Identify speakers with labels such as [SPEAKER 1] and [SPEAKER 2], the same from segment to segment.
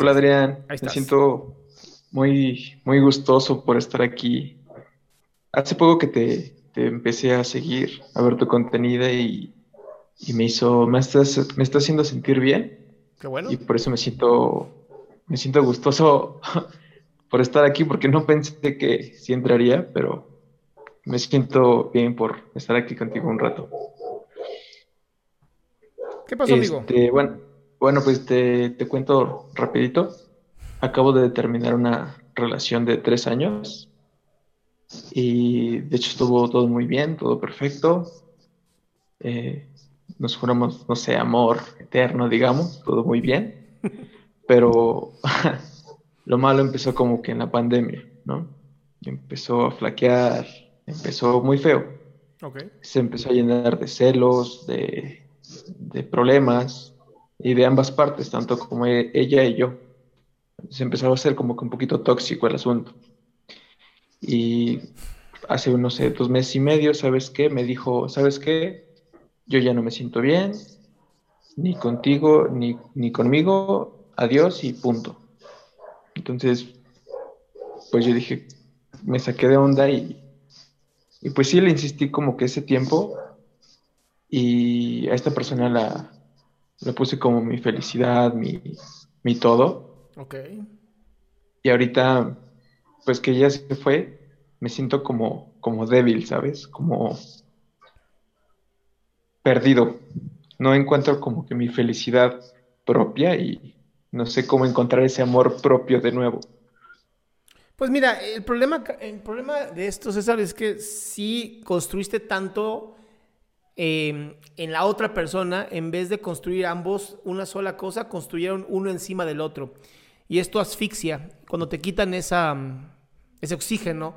[SPEAKER 1] Hola Adrián, me siento muy, muy gustoso por estar aquí. Hace poco que te, te empecé a seguir, a ver tu contenido y, y me hizo, me estás, me está haciendo sentir bien
[SPEAKER 2] Qué bueno.
[SPEAKER 1] y por eso me siento, me siento gustoso por estar aquí porque no pensé que sí entraría, pero me siento bien por estar aquí contigo un rato.
[SPEAKER 2] ¿Qué pasó, amigo?
[SPEAKER 1] Este, bueno, bueno, pues te, te cuento rapidito. Acabo de terminar una relación de tres años y de hecho estuvo todo muy bien, todo perfecto. Eh, nos juramos, no sé, amor eterno, digamos, todo muy bien. Pero lo malo empezó como que en la pandemia, ¿no? Empezó a flaquear, empezó muy feo
[SPEAKER 2] Ok.
[SPEAKER 1] se empezó a llenar de celos, de, de problemas y de ambas partes, tanto como e- ella y yo. Se empezó a hacer como que un poquito tóxico el asunto. Y hace, no sé, dos meses y medio, ¿sabes qué? Me dijo, ¿sabes qué? Yo ya no me siento bien, ni contigo, ni, ni conmigo, adiós y punto. Entonces, pues yo dije, me saqué de onda y, y pues sí le insistí como que ese tiempo y a esta persona la, la puse como mi felicidad, mi, mi todo.
[SPEAKER 2] Ok.
[SPEAKER 1] Y ahorita, pues que ella se fue, me siento como, como débil, ¿sabes? Como perdido. No encuentro como que mi felicidad propia y no sé cómo encontrar ese amor propio de nuevo.
[SPEAKER 2] Pues mira, el problema, el problema de esto, César, es que si construiste tanto eh, en la otra persona, en vez de construir ambos una sola cosa, construyeron uno encima del otro. Y esto asfixia. Cuando te quitan mm, ese oxígeno,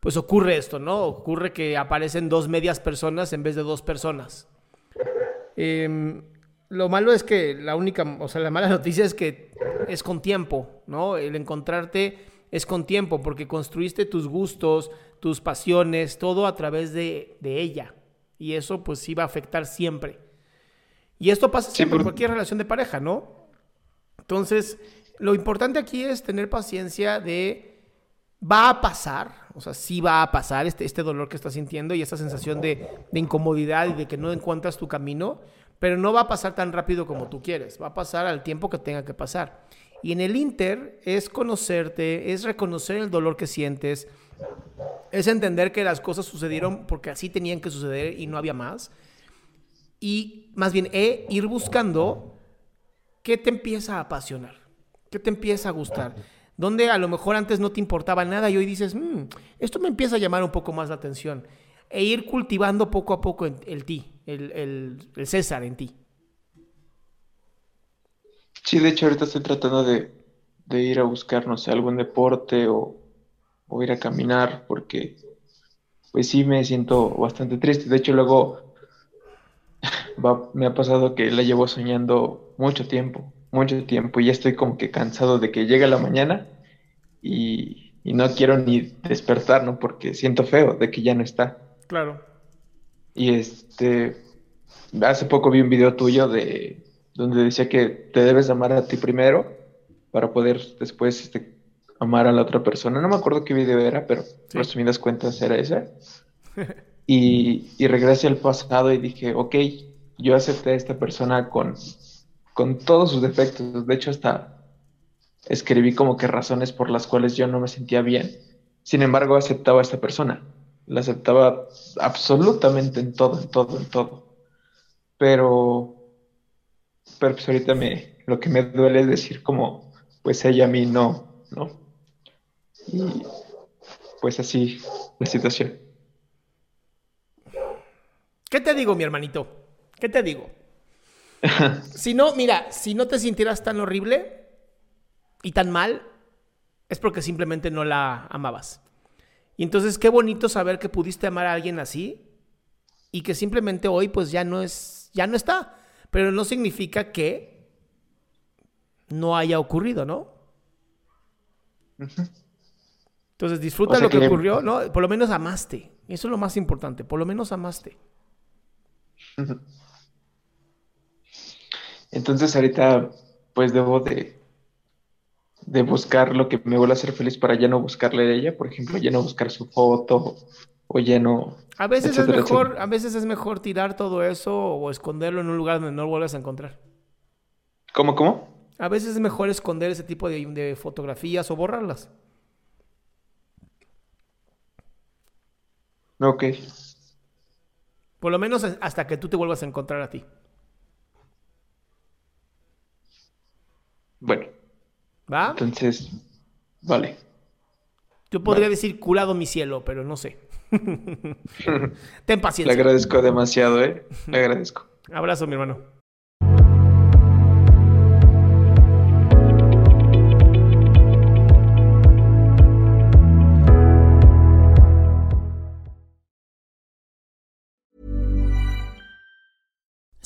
[SPEAKER 2] pues ocurre esto, ¿no? Ocurre que aparecen dos medias personas en vez de dos personas. Em, lo malo es que la única, o sea, la mala noticia es que es con tiempo, ¿no? El encontrarte es con tiempo, porque construiste tus gustos, tus pasiones, todo a través de ella. Y eso pues sí va a afectar siempre. Y esto pasa siempre en
[SPEAKER 1] por-
[SPEAKER 2] cualquier relación de pareja, ¿no? Entonces, lo importante aquí es tener paciencia de va a pasar, o sea, sí va a pasar este, este dolor que estás sintiendo y esta sensación de, de incomodidad y de que no encuentras tu camino, pero no va a pasar tan rápido como tú quieres, va a pasar al tiempo que tenga que pasar. Y en el Inter es conocerte, es reconocer el dolor que sientes, es entender que las cosas sucedieron porque así tenían que suceder y no había más. Y más bien, e ir buscando qué te empieza a apasionar, qué te empieza a gustar. Donde a lo mejor antes no te importaba nada y hoy dices, "Mm, esto me empieza a llamar un poco más la atención. E ir cultivando poco a poco el ti, el, el- el César en ti.
[SPEAKER 1] Sí, de hecho ahorita estoy tratando de, de ir a buscar, no sé, algún deporte o, o ir a caminar porque pues sí me siento bastante triste. De hecho luego va- me ha pasado que la llevo soñando mucho tiempo, mucho tiempo y ya estoy como que cansado de que llegue la mañana y y no quiero ni despertar, ¿no? Porque siento feo de que ya no está.
[SPEAKER 2] Claro.
[SPEAKER 1] Y este, hace poco vi un video tuyo de donde decía que te debes amar a ti primero para poder después este, amar a la otra persona. No me acuerdo qué video era, pero
[SPEAKER 2] Sí.
[SPEAKER 1] resumidas cuentas era ese. Y, y regresé al pasado y dije, ok, yo acepté a esta persona con, con todos sus defectos. De hecho, hasta escribí como que razones por las cuales yo no me sentía bien. Sin embargo, aceptaba a esta persona. La aceptaba absolutamente en todo, en todo, en todo. Pero, pero pues ahorita me, lo que me duele es decir como, pues ella a mí no, ¿no? Y pues así la situación.
[SPEAKER 2] ¿Qué te digo, mi hermanito? ¿Qué te digo? si no, mira, si no te sintieras tan horrible y tan mal, es porque simplemente no la amabas. Y entonces qué bonito saber que pudiste amar a alguien así y que simplemente hoy pues ya no es ya no está, pero no significa que no haya ocurrido, ¿no? Entonces disfruta
[SPEAKER 1] O sea
[SPEAKER 2] lo que,
[SPEAKER 1] que-
[SPEAKER 2] ocurrió, ¿no? Por lo menos amaste. Eso es lo más importante, por lo menos amaste.
[SPEAKER 1] Entonces ahorita pues debo de, de buscar lo que me vuelva a hacer feliz para ya no buscarle a ella, por ejemplo, ya no buscar su foto o ya no...
[SPEAKER 2] A veces
[SPEAKER 1] etcétera,
[SPEAKER 2] es mejor,
[SPEAKER 1] etcétera.
[SPEAKER 2] a veces es mejor tirar todo eso o esconderlo en un lugar donde no lo vuelvas a encontrar.
[SPEAKER 1] ¿Cómo, cómo?
[SPEAKER 2] A veces es mejor esconder ese tipo de, de fotografías o borrarlas.
[SPEAKER 1] Ok,
[SPEAKER 2] Por lo menos hasta que tú te vuelvas a encontrar a ti.
[SPEAKER 1] bueno,
[SPEAKER 2] ¿Va?
[SPEAKER 1] entonces, vale.
[SPEAKER 2] Yo podría
[SPEAKER 1] vale.
[SPEAKER 2] decir curado mi cielo, pero no sé. Ten
[SPEAKER 1] Le
[SPEAKER 2] paciencia.
[SPEAKER 1] agradezco demasiado, ¿eh? Le agradezco.
[SPEAKER 2] Abrazo, mi hermano.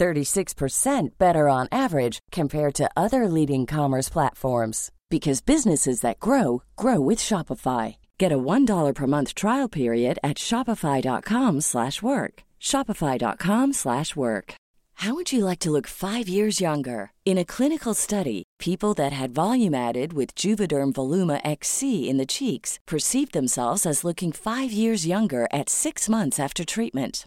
[SPEAKER 3] 36% better on average compared to other leading commerce platforms because businesses that grow grow with Shopify. Get a $1 per month trial period at shopify.com/work. shopify.com/work. How would you like to look 5 years younger? In a clinical study, people that had volume added with Juvederm Voluma XC in the cheeks perceived themselves as looking 5 years younger at 6 months after treatment.